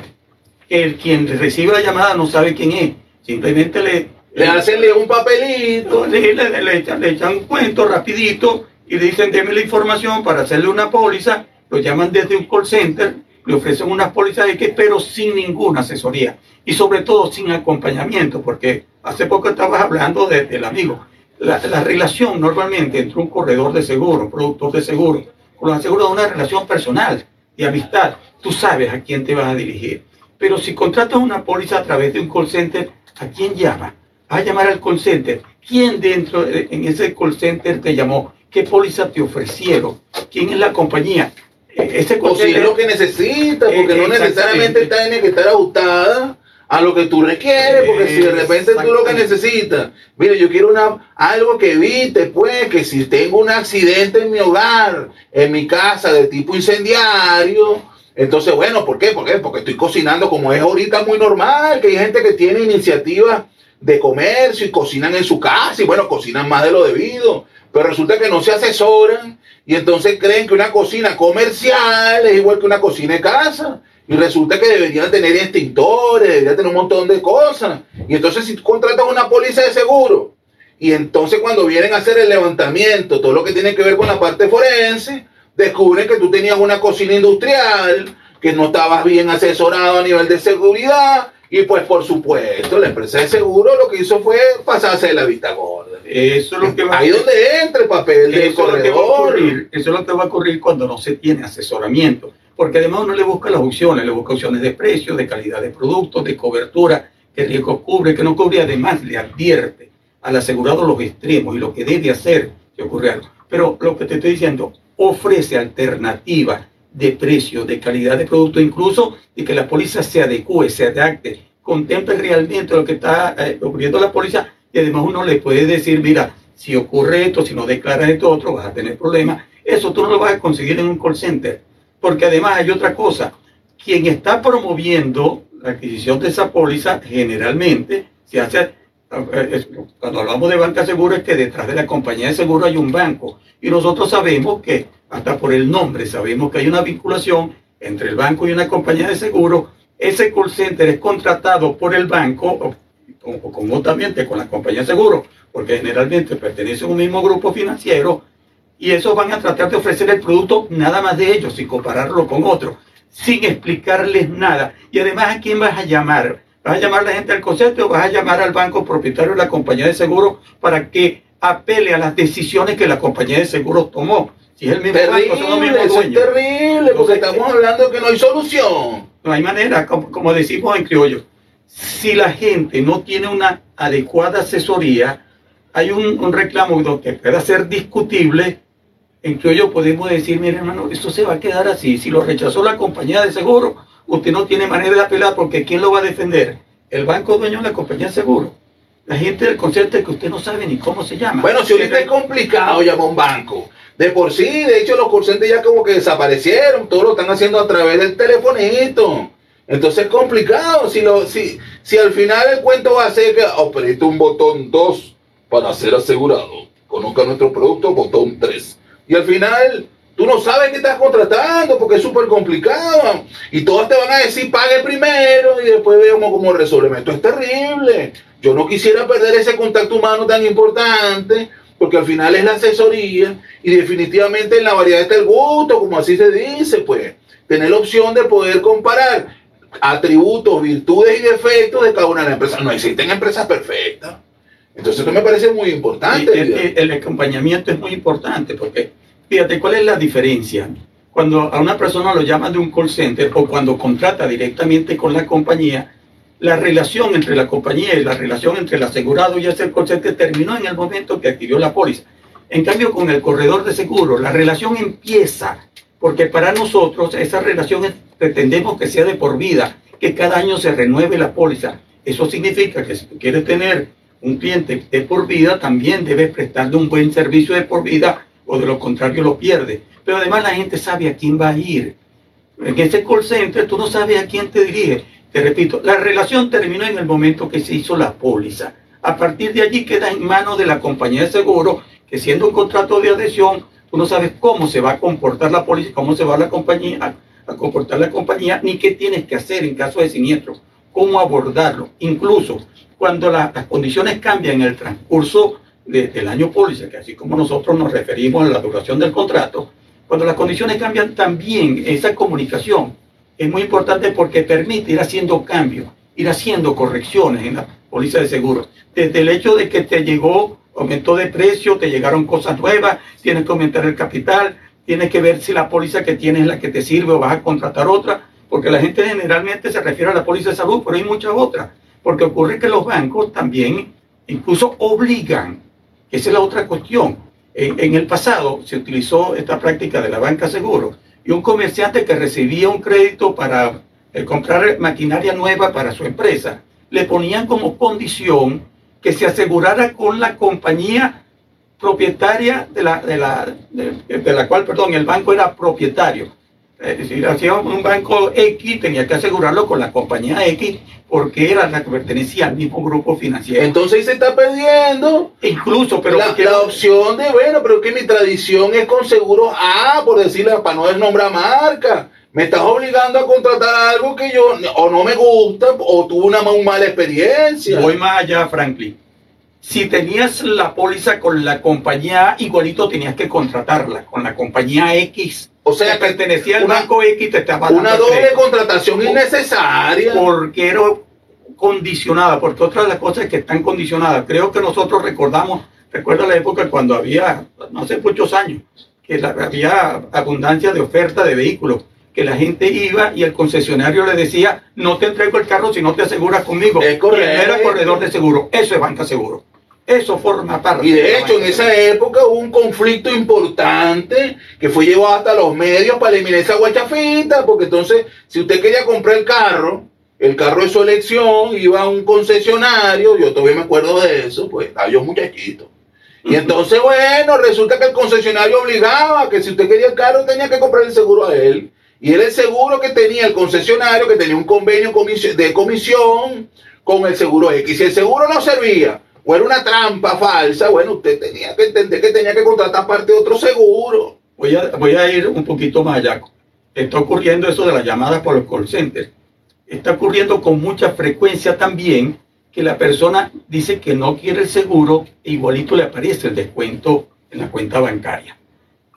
que quien recibe la llamada no sabe quién es, simplemente le... Le hacen un papelito. Le, le, echan, le echan un cuento rapidito y le dicen, deme la información para hacerle una póliza, lo llaman desde un call center, le ofrecen unas pólizas de que, pero sin ninguna asesoría y sobre todo sin acompañamiento, porque hace poco estabas hablando del amigo la, relación normalmente entre un corredor de seguro, un productor de seguro, con los asegurados es una relación personal, de amistad. Tú sabes a quién te vas a dirigir. Pero si contratas una póliza a través de un call center, ¿a quién llama? Vas a llamar al call center. ¿Quién dentro en ese call center te llamó? ¿Qué póliza te ofrecieron? ¿Quién es la compañía? E, ese call o si es lo que necesitas, porque no necesariamente tiene que estar ajustada a lo que tú requieres, porque si de repente tú lo que necesitas, mire, yo quiero una, algo que evite, pues, que si tengo un accidente en mi hogar, en mi casa de tipo incendiario, entonces, bueno, ¿por qué? ¿Por qué? Porque estoy cocinando como es ahorita muy normal, que hay gente que tiene iniciativas de comercio y cocinan en su casa y bueno, cocinan más de lo debido, pero resulta que no se asesoran y entonces creen que una cocina comercial es igual que una cocina de casa. Y resulta que deberían tener extintores, deberían tener un montón de cosas. Y entonces si contratas una póliza de seguro, y entonces cuando vienen a hacer el levantamiento, todo lo que tiene que ver con la parte forense, descubren que tú tenías una cocina industrial, que no estabas bien asesorado a nivel de seguridad, y pues por supuesto, la empresa de seguro lo que hizo fue pasarse de la vista gorda. Eso es lo que va Ahí donde entra el papel del corredor. eso es lo que va a ocurrir cuando no se tiene asesoramiento porque además uno le busca las opciones, le busca opciones de precio, de calidad de producto, de cobertura, qué riesgo cubre, que no cubre, además le advierte al asegurado los extremos y lo que debe hacer si ocurre algo. Pero lo que te estoy diciendo, ofrece alternativas de precio, de calidad de producto, incluso de que la póliza se adecue, se adapte, contemple realmente lo que está eh, ocurriendo la póliza y además uno le puede decir, mira, si ocurre esto, si no declaras esto otro, vas a tener problemas. Eso tú no lo vas a conseguir en un call center porque además hay otra cosa. Quien está promoviendo la adquisición de esa póliza generalmente se hace, cuando hablamos de banca seguro es que detrás de la compañía de seguro hay un banco. Y nosotros sabemos que, hasta por el nombre, sabemos que hay una vinculación entre el banco y una compañía de seguro. Ese call center es contratado por el banco o, conjuntamente con la compañía de seguro, porque generalmente pertenece a un mismo grupo financiero y esos van a tratar de ofrecer el producto nada más de ellos sin compararlo con otro, sin explicarles nada. Y además, ¿a quién vas a llamar? ¿Vas a llamar a la gente del concepto o vas a llamar al banco propietario de la compañía de seguros para que apele a las decisiones que la compañía de seguros tomó? Si es el mismo terrible, banco, son los mismos eso es terrible, porque estamos hablando de que no hay solución. No hay manera, como, decimos en criollo. Si la gente no tiene una adecuada asesoría, hay un, un reclamo que pueda ser discutible en hoy podemos decir, mire hermano, esto se va a quedar así. Si lo rechazó la compañía de seguro, usted no tiene manera de apelar porque ¿quién lo va a defender? El banco dueño de la compañía de seguro. La gente del concepto es que usted no sabe ni cómo se llama. Bueno, si ahorita es complicado llamar a un banco. De por sí, de hecho, los conscientes ya como que desaparecieron. Todos lo están haciendo a través del telefonito. Entonces es complicado. Si, lo, si, si al final el cuento va a ser que apriete un botón 2 para ser asegurado. Conozca nuestro producto, botón 3 y al final, tú no sabes qué estás contratando porque es súper complicado. Y todos te van a decir, pague primero y después veamos cómo resolvemos. Esto es terrible. Yo no quisiera perder ese contacto humano tan importante porque al final es la asesoría y definitivamente en la variedad está el gusto, como así se dice, pues tener la opción de poder comparar atributos, virtudes y defectos de cada una de las empresas. No existen empresas perfectas. Entonces esto me parece muy importante. El, el, el acompañamiento es muy importante porque, fíjate, ¿cuál es la diferencia? Cuando a una persona lo llaman de un call center o cuando contrata directamente con la compañía, la relación entre la compañía y la relación entre el asegurado y ese call center terminó en el momento que adquirió la póliza. En cambio, con el corredor de seguro, la relación empieza porque para nosotros esa relación pretendemos que sea de por vida, que cada año se renueve la póliza. Eso significa que si tú quieres tener un cliente de por vida, también debes prestarle un buen servicio de por vida o de lo contrario lo pierde. Pero además la gente sabe a quién va a ir. En ese call center tú no sabes a quién te dirige. Te repito, la relación terminó en el momento que se hizo la póliza. A partir de allí queda en manos de la compañía de seguro, que siendo un contrato de adhesión, tú no sabes cómo se va a comportar la póliza, cómo se va la compañía, a, comportar la compañía, ni qué tienes que hacer en caso de siniestro, cómo abordarlo. Incluso cuando la, las condiciones cambian en el transcurso de, del año póliza, que así como nosotros nos referimos a la duración del contrato, cuando las condiciones cambian también esa comunicación es muy importante porque permite ir haciendo cambios, ir haciendo correcciones en la póliza de seguro. Desde el hecho de que te llegó, aumentó de precio, te llegaron cosas nuevas, tienes que aumentar el capital, tienes que ver si la póliza que tienes es la que te sirve o vas a contratar otra, porque la gente generalmente se refiere a la póliza de salud, pero hay muchas otras porque ocurre que los bancos también incluso obligan, esa es la otra cuestión. En, el pasado se utilizó esta práctica de la banca seguro y un comerciante que recibía un crédito para eh, comprar maquinaria nueva para su empresa, le ponían como condición que se asegurara con la compañía propietaria de la, de la, de la cual, perdón, el banco era propietario. Es decir, hacía un banco X, tenía que asegurarlo con la compañía X porque era la que pertenecía al mismo grupo financiero. Entonces se está perdiendo. Incluso, pero la, la, opción de, bueno, pero que mi tradición es con seguros A, por decirle, para no desnombrar marca. Me estás obligando a contratar algo que yo o no me gusta o tuve una muy mala experiencia. Voy más allá, Franklin. Si tenías la póliza con la compañía A, igualito tenías que contratarla con la compañía X o sea, que pertenecía al banco X te estaba Una doble crédito. contratación innecesaria. Porque era condicionada, porque otra de las cosas que están condicionadas, creo que nosotros recordamos, recuerda la época cuando había, no sé, muchos años, que la, había abundancia de oferta de vehículos, que la gente iba y el concesionario le decía, no te entrego el carro si no te aseguras conmigo. Es correcto. Y él era corredor de seguro. Eso es banca seguro. Eso forma parte. Y de hecho, en esa época hubo un conflicto importante que fue llevado hasta los medios para eliminar esa guachafita, porque entonces, si usted quería comprar el carro, el carro de su elección, iba a un concesionario, yo todavía me acuerdo de eso, pues estaba yo muchachito. Y entonces, bueno, resulta que el concesionario obligaba que si usted quería el carro tenía que comprar el seguro a él. Y era el seguro que tenía el concesionario, que tenía un convenio de comisión con el seguro X. Si el seguro no servía, o era una trampa falsa, bueno, usted tenía que entender que tenía que contratar parte de otro seguro. Voy a, voy a ir un poquito más allá. Está ocurriendo eso de las llamadas por los call centers. Está ocurriendo con mucha frecuencia también que la persona dice que no quiere el seguro e igualito le aparece el descuento en la cuenta bancaria.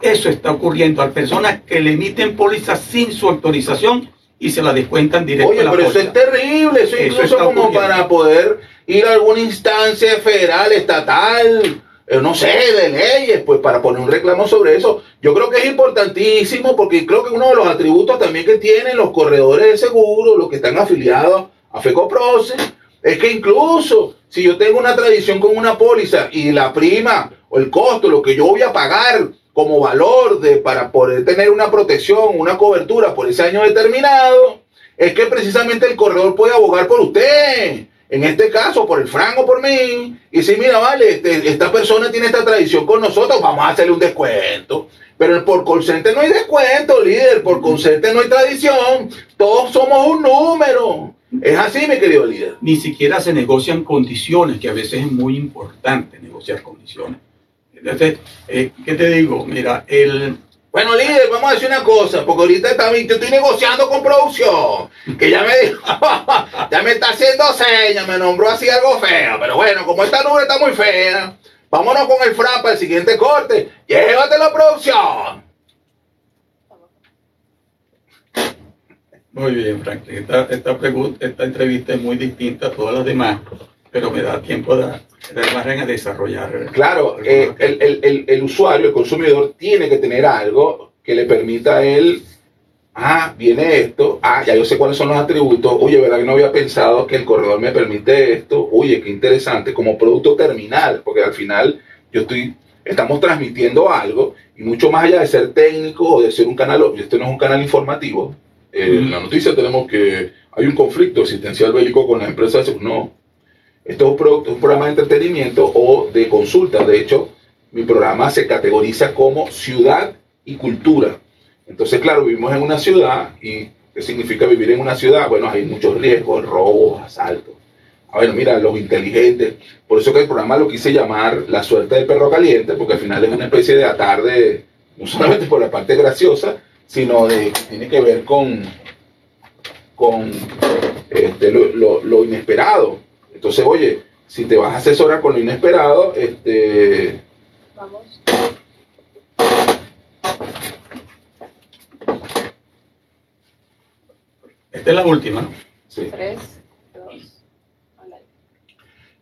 Eso está ocurriendo a personas que le emiten pólizas sin su autorización y se la descuentan directo Oye, a la pero eso es terrible, eso, Eso incluso como ocurriendo. para poder ir a alguna instancia federal, estatal, eh, no sé, de leyes, pues para poner un reclamo sobre eso. Yo creo que es importantísimo porque creo que uno de los atributos también que tienen los corredores de seguro, los que están afiliados a FECOPROCE, es que incluso si yo tengo una tradición con una póliza y la prima o el costo, lo que yo voy a pagar como valor de, para poder tener una protección, una cobertura por ese año determinado, es que precisamente el corredor puede abogar por usted. En este caso, por el franco, por mí. Y si, mira, vale, este, esta persona tiene esta tradición con nosotros, vamos a hacerle un descuento. Pero por consente no hay descuento, líder. Por consente no hay tradición. Todos somos un número. Es así, mi querido líder. Ni siquiera se negocian condiciones, que a veces es muy importante negociar condiciones. Entonces, eh, ¿qué te digo? Mira, el, Bueno, líder, vamos a decir una cosa, porque ahorita también yo estoy negociando con producción, que ya me dijo, ya me está haciendo señas, me nombró así algo feo, pero bueno, como esta nube está muy fea, vámonos con el Fran para el siguiente corte. Llévatelo, producción. Muy bien, Franklin. Esta, esta, pregunta, esta entrevista es muy distinta a todas las demás, pero me da tiempo de, de a desarrollar. Claro, eh, el, el, el, el, usuario, el consumidor, tiene que tener algo que le permita a él, ah, viene esto, ah, ya yo sé cuáles son los atributos, oye, ¿verdad que no había pensado que el corredor me permite esto? Oye, qué interesante, como producto terminal, porque al final yo estoy, estamos transmitiendo algo y mucho más allá de ser técnico o de ser un canal, este no es un canal informativo, eh, en la noticia tenemos que hay un conflicto existencial bélico con las empresas. No, esto es un, producto, un programa de entretenimiento o de consulta. De hecho, mi programa se categoriza como ciudad y cultura. Entonces, claro, vivimos en una ciudad y ¿qué significa vivir en una ciudad? Bueno, hay muchos riesgos, robos, asaltos. Ah, bueno, mira, los inteligentes. Por eso que el programa lo quise llamar La suerte del perro caliente, porque al final es una especie de atarde, no solamente por la parte graciosa, sino de tiene que ver con, con este, lo, lo, inesperado. Entonces, oye, si te vas a asesorar con lo inesperado, este... Vamos. Esta es la última. Sí. Tres.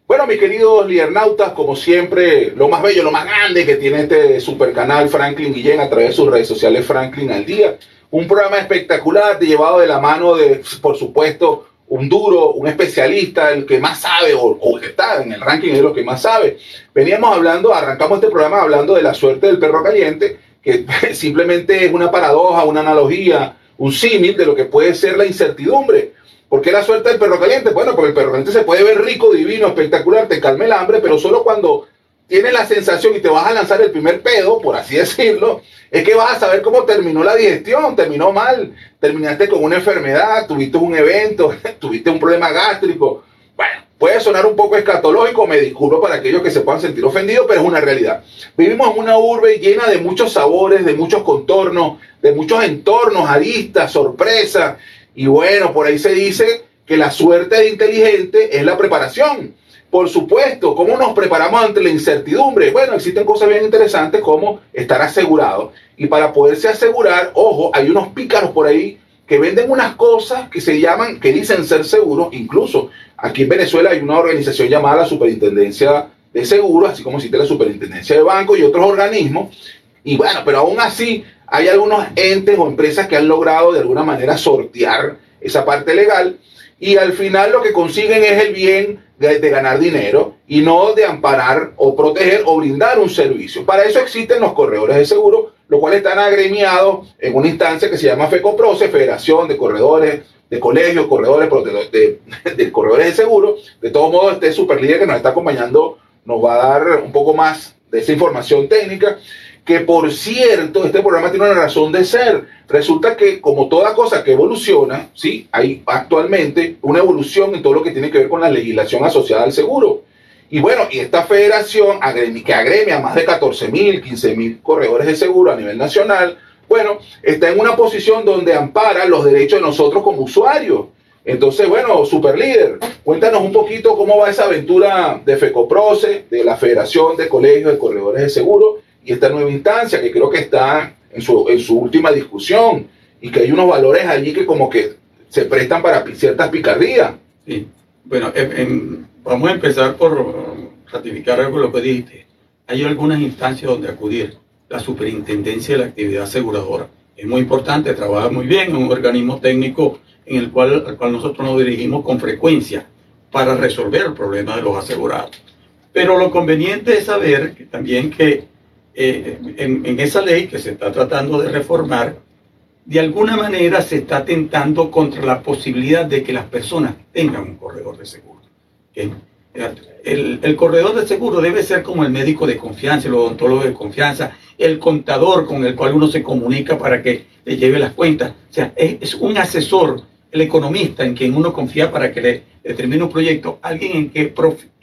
Bueno, mis queridos liernautas, como siempre, lo más bello, lo más grande que tiene este super canal Franklin Guillén a través de sus redes sociales Franklin al día. Un programa espectacular, llevado de la mano de, por supuesto, un duro, un especialista, el que más sabe o, o que está en el ranking es lo que más sabe. Veníamos hablando, arrancamos este programa hablando de la suerte del perro caliente, que simplemente es una paradoja, una analogía, un símil de lo que puede ser la incertidumbre. ¿Por qué la suerte del perro caliente? Bueno, porque el perro caliente se puede ver rico, divino, espectacular, te calma el hambre, pero solo cuando tienes la sensación y te vas a lanzar el primer pedo, por así decirlo, es que vas a saber cómo terminó la digestión, terminó mal, terminaste con una enfermedad, tuviste un evento, tuviste un problema gástrico. Bueno, puede sonar un poco escatológico, me disculpo para aquellos que se puedan sentir ofendidos, pero es una realidad. Vivimos en una urbe llena de muchos sabores, de muchos contornos, de muchos entornos, aristas, sorpresas, y bueno, por ahí se dice que la suerte de inteligente es la preparación. Por supuesto, ¿cómo nos preparamos ante la incertidumbre? Bueno, existen cosas bien interesantes como estar asegurado. Y para poderse asegurar, ojo, hay unos pícaros por ahí que venden unas cosas que se llaman, que dicen ser seguros. Incluso aquí en Venezuela hay una organización llamada la Superintendencia de Seguros, así como existe la Superintendencia de Bancos y otros organismos. Y bueno, pero aún así hay algunos entes o empresas que han logrado de alguna manera sortear esa parte legal y al final lo que consiguen es el bien de, ganar dinero y no de amparar o proteger o brindar un servicio. Para eso existen los corredores de seguro, los cuales están agremiados en una instancia que se llama FECOPROCE, Federación de Corredores de Colegios, Corredores de, de, de Corredores de Seguro. De todos modos, este super líder que nos está acompañando nos va a dar un poco más de esa información técnica que por cierto, este programa tiene una razón de ser. Resulta que como toda cosa que evoluciona, ¿sí? hay actualmente una evolución en todo lo que tiene que ver con la legislación asociada al seguro. Y bueno, y esta federación que agremia más de 14 mil, 15 mil corredores de seguro a nivel nacional, bueno, está en una posición donde ampara los derechos de nosotros como usuarios. Entonces, bueno, super líder, cuéntanos un poquito cómo va esa aventura de FECOPROCE, de la Federación de Colegios de Corredores de Seguro, y esta nueva instancia que creo que está en su, en su última discusión y que hay unos valores allí que como que se prestan para ciertas picardías. Sí, bueno, en, vamos a empezar por ratificar algo lo que dijiste. Hay algunas instancias donde acudir. La superintendencia de la actividad aseguradora. Es muy importante, trabaja muy bien, un organismo técnico en el cual, al cual nosotros nos dirigimos con frecuencia para resolver el problema de los asegurados. Pero lo conveniente es saber también que eh, en, esa ley que se está tratando de reformar, de alguna manera se está atentando contra la posibilidad de que las personas tengan un corredor de seguro. El, corredor de seguro debe ser como el médico de confianza, el odontólogo de confianza, el contador con el cual uno se comunica para que le lleve las cuentas. O sea, es, un asesor, el economista en quien uno confía para que le determine un proyecto, alguien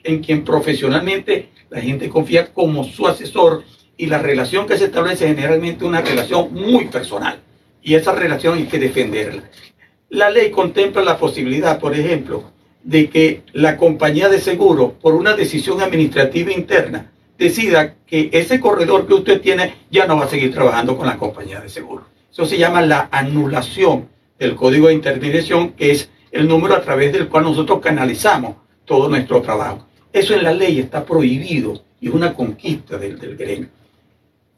en quien profesionalmente la gente confía como su asesor y la relación que se establece es generalmente una relación muy personal y esa relación hay que defenderla. La ley contempla la posibilidad, por ejemplo, de que la compañía de seguro, por una decisión administrativa interna, decida que ese corredor que usted tiene ya no va a seguir trabajando con la compañía de seguro. Eso se llama la anulación del código de intermediación, que es el número a través del cual nosotros canalizamos todo nuestro trabajo. Eso en la ley está prohibido y es una conquista del gremio.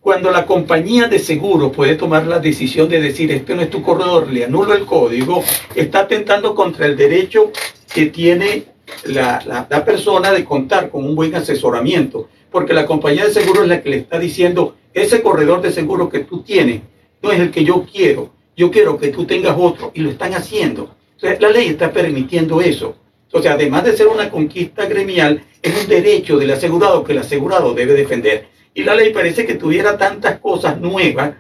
Cuando la compañía de seguro puede tomar la decisión de decir, este no es tu corredor, le anulo el código, está atentando contra el derecho que tiene la, la, persona de contar con un buen asesoramiento, porque la compañía de seguro es la que le está diciendo, ese corredor de seguro que tú tienes no es el que yo quiero, yo quiero que tú tengas otro, y lo están haciendo. La ley está permitiendo eso. Entonces, además de ser una conquista gremial, es un derecho del asegurado que el asegurado debe defender. Y la ley parece que tuviera tantas cosas nuevas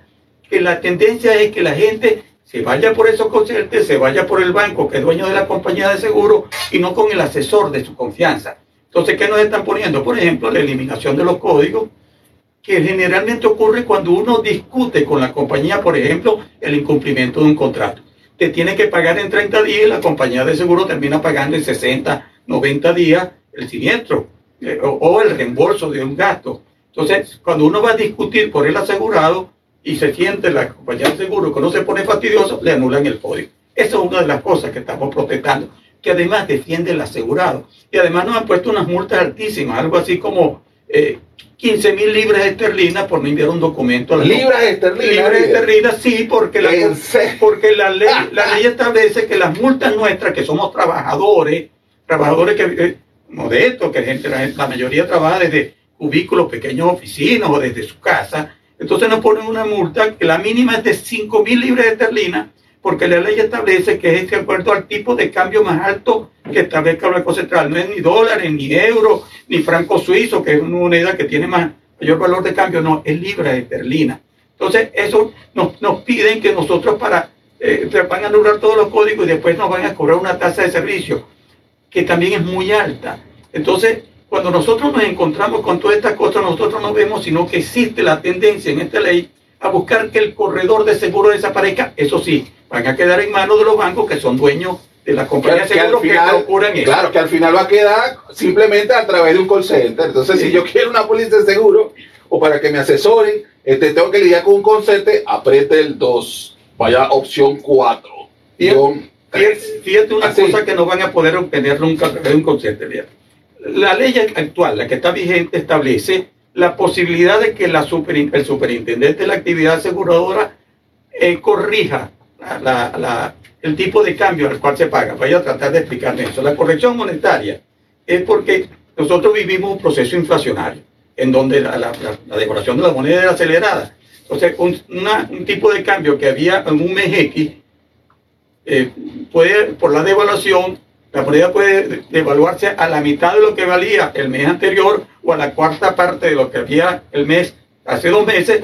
que la tendencia es que la gente se vaya por esos conceptos, se vaya por el banco que es dueño de la compañía de seguro y no con el asesor de su confianza. Entonces, ¿qué nos están poniendo? Por ejemplo, la eliminación de los códigos, que generalmente ocurre cuando uno discute con la compañía, por ejemplo, el incumplimiento de un contrato. Te tiene que pagar en 30 días y la compañía de seguro termina pagando en 60, 90 días el siniestro eh, o el reembolso de un gasto. Entonces, cuando uno va a discutir por el asegurado y se siente la compañía de seguro que no se pone fastidioso, le anulan el código. Esa es una de las cosas que estamos protestando, que además defiende el asegurado. Y además nos han puesto unas multas altísimas, algo así como eh, 15 mil libras esterlinas por no enviar un documento a la Libras esterlinas. Libras esterlinas, sí, porque la, ley, la ley establece que las multas nuestras, que somos trabajadores, trabajadores que eh, modestos, que gente, la, la mayoría trabaja desde cubículos, pequeñas oficinas o desde su casa, entonces nos ponen una multa que la mínima es de 5 mil libras esterlinas, porque la ley establece que es de acuerdo al tipo de cambio más alto que establezca el Banco Central. No es ni dólares, ni euros, ni franco suizo, que es una moneda que tiene más, mayor valor de cambio, no, es libra esterlina. Entonces, eso nos, nos piden que nosotros para, eh, van a anular todos los códigos y después nos van a cobrar una tasa de servicio, que también es muy alta. Entonces, cuando nosotros nos encontramos con todas estas cosas, nosotros no vemos sino que existe la tendencia en esta ley a buscar que el corredor de seguro desaparezca. Eso sí, van a quedar en manos de los bancos que son dueños de las compañías de Que al seguros que, final- procuran eso. Claro, que al final va a quedar simplemente a través de un call center. Entonces, Sí. si yo quiero una póliza de seguro o para que me asesoren, este, tengo que lidiar con un call center, apriete el 2, vaya opción 4. Bien. guion Fíjate, fíjate una Así. cosa que no van a poder obtener nunca a través de un consciente. mira. La ley actual, la que está vigente, establece la posibilidad de que el superintendente de la actividad aseguradora eh, corrija el tipo de cambio al cual se paga. Voy a tratar de explicarme eso. La corrección monetaria es porque nosotros vivimos un proceso inflacionario en donde la, la- la- devaluación de la moneda era acelerada. Entonces, un tipo de cambio que había en un mes X eh, puede, por la devaluación, la moneda puede de- devaluarse a la mitad de lo que valía el mes anterior o a la cuarta parte de lo que había el mes hace dos meses.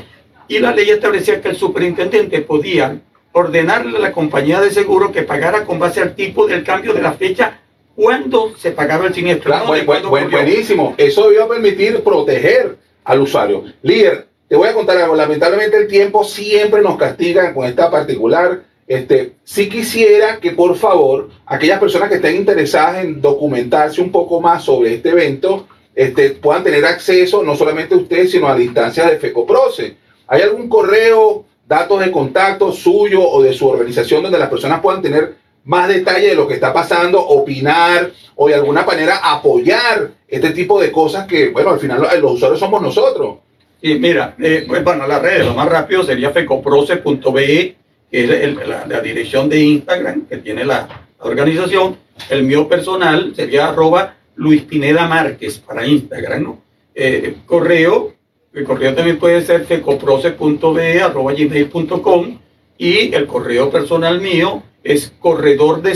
Y la ley establecía que el superintendente podía ordenarle a la compañía de seguro que pagara con base al tipo del cambio de la fecha cuando se pagaba el siniestro. Claro, buen- buen- buen- buenísimo. Eso iba a permitir proteger al usuario. Líder, te voy a contar algo. Lamentablemente el tiempo siempre nos castiga con esta particular. Este, si quisiera que por favor aquellas personas que estén interesadas en documentarse un poco más sobre este evento este, puedan tener acceso no solamente ustedes sino a la instancia de FECOPROCE. ¿Hay algún correo, datos de contacto suyo o de su organización donde las personas puedan tener más detalle de lo que está pasando, opinar o de alguna manera apoyar este tipo de cosas que, bueno, al final los, los usuarios somos nosotros. Y mira, eh, pues bueno, las redes, lo más rápido sería fecoproce.be, que es el- la, la dirección de Instagram que tiene la, la organización. El mío personal sería arroba Luis Pineda Márquez para Instagram, ¿no? Eh, correo, el correo también puede ser fecoproce.be arroba gmail.com y el correo personal mío es corredor de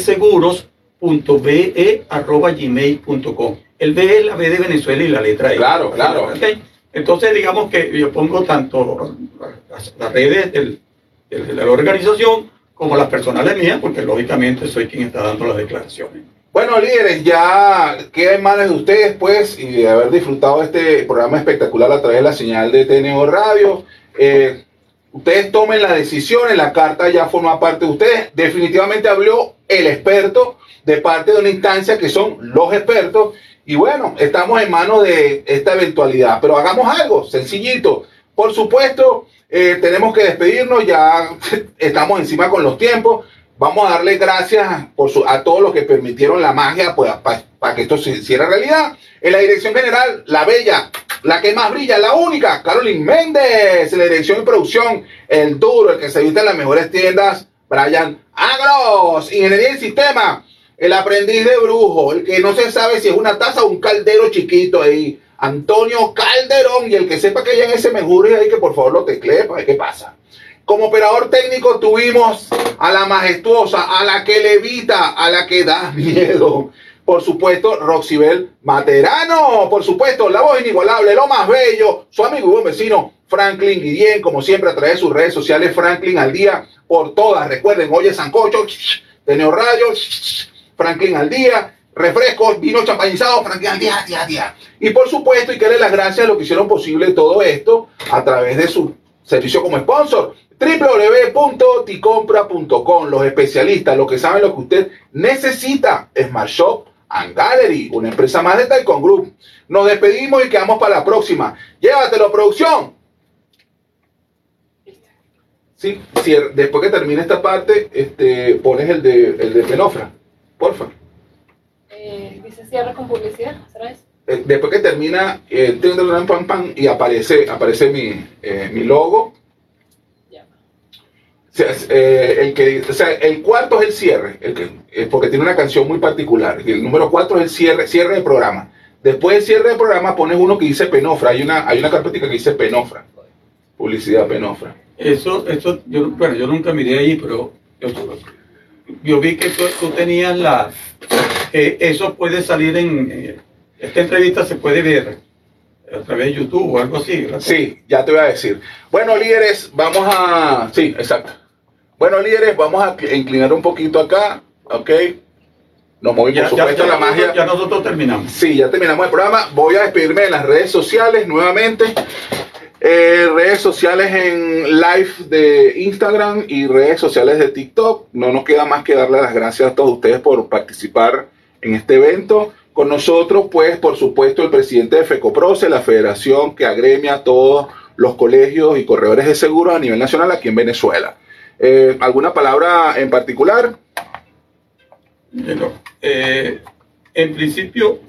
seguros.be arroba gmail.com. El B es la B de Venezuela y la letra E. Claro, claro. Entonces, digamos que yo pongo tanto las, las redes del- de la organización como las personales mías, porque lógicamente soy quien está dando las declaraciones. Bueno, líderes, ya queda en manos de ustedes, pues, y de haber disfrutado este programa espectacular a través de la señal de TNO Radio. Eh, ustedes tomen la decisión, la carta ya forma parte de ustedes. Definitivamente habló el experto de parte de una instancia que son los expertos. Y bueno, estamos en manos de esta eventualidad, pero hagamos algo sencillito. Por supuesto, eh, tenemos que despedirnos, ya estamos encima con los tiempos. Vamos a darle gracias por a todos los que permitieron la magia pues, para que esto se hiciera realidad. En la dirección general, la bella, la que más brilla, la única, Carolyn Méndez. En la dirección y producción, el duro, el que se viste en las mejores tiendas, Brian Agros. Ingeniería y sistema, el aprendiz de brujo, el que no se sabe si es una taza o un caldero chiquito ahí. Antonio Calderón y el que sepa que hay en ese mejor ahí que por favor lo teclee para ver qué pasa. Como operador técnico tuvimos a la majestuosa, a la que levita, a la que da miedo. Por supuesto, Roxibel Materano. Por supuesto, la voz inigualable, lo más bello, su amigo y buen vecino Franklin Guillén, como siempre a través de sus redes sociales, Franklin al día por todas. Recuerden, oye Sancocho, Teneo Radio, Franklin al día, refrescos, vino champañizado, Franklin al día, día, día. Y por supuesto, y que las gracias a los que hicieron posible todo esto a través de su servicio como sponsor www.ticompra.com, los especialistas, los que saben lo que usted necesita, Smart Shop and Gallery, una empresa más de Taikon Group. Nos despedimos y quedamos para la próxima. Llévatelo, producción. Sí, después que termine esta parte, este, pones el de, el de Penofra, porfa. Dice cierre con publicidad, eh, después que termina, eh, pan, pan, y aparece, aparece mi, eh, mi logo eh, el, que, o sea, el cuarto es el cierre, el que, eh, porque tiene una canción muy particular. El número cuatro es el cierre, cierre de programa. Después del cierre de programa pones uno que dice Penofra. Hay una, hay una carpetita que dice Penofra. Publicidad Penofra. Eso, eso, yo, bueno, yo nunca miré ahí, pero yo, vi que tú, tenías la. Eso puede salir en. Eh, esta entrevista se puede ver a través de YouTube o algo así. Sí, ya te voy a decir. Bueno, líderes, vamos a. Sí, exacto. Bueno, líderes, vamos a inclinar un poquito acá, ¿ok? Nos movimos, por supuesto, la magia. Ya nosotros terminamos. Sí, ya terminamos el programa. Voy a despedirme de las redes sociales nuevamente. Eh, redes sociales en live de Instagram y redes sociales de TikTok. No nos queda más que darle las gracias a todos ustedes por participar en este evento. Con nosotros, pues, por supuesto, el presidente de FECOPROCE, la federación que agremia a todos los colegios y corredores de seguros a nivel nacional aquí en Venezuela. Eh, ¿Alguna palabra en particular? Bueno, eh, en principio,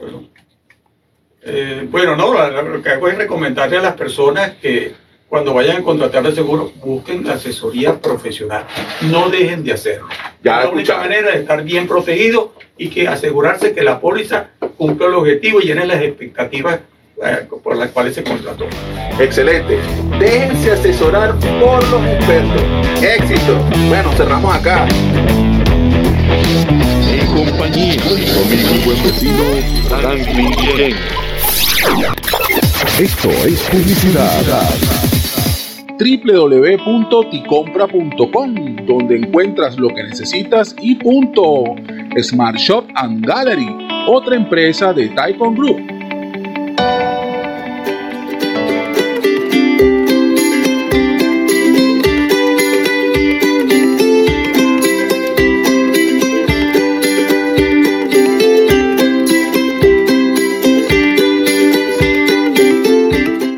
eh, bueno, no, lo que hago es recomendarle a las personas que cuando vayan a contratar el seguro, busquen asesoría profesional. No dejen de hacerlo. Ya la única manera de estar bien protegido y que asegurarse que la póliza cumpla el objetivo y llene las expectativas por las cuales se contrató. Excelente. Déjense asesorar por los expertos. Éxito. Bueno, cerramos acá. En compañía de mi buen vecino Franklin Esto es publicidad www.ticompra.com, donde encuentras lo que necesitas y punto. Smart Shop and Gallery, otra empresa de Typon Group.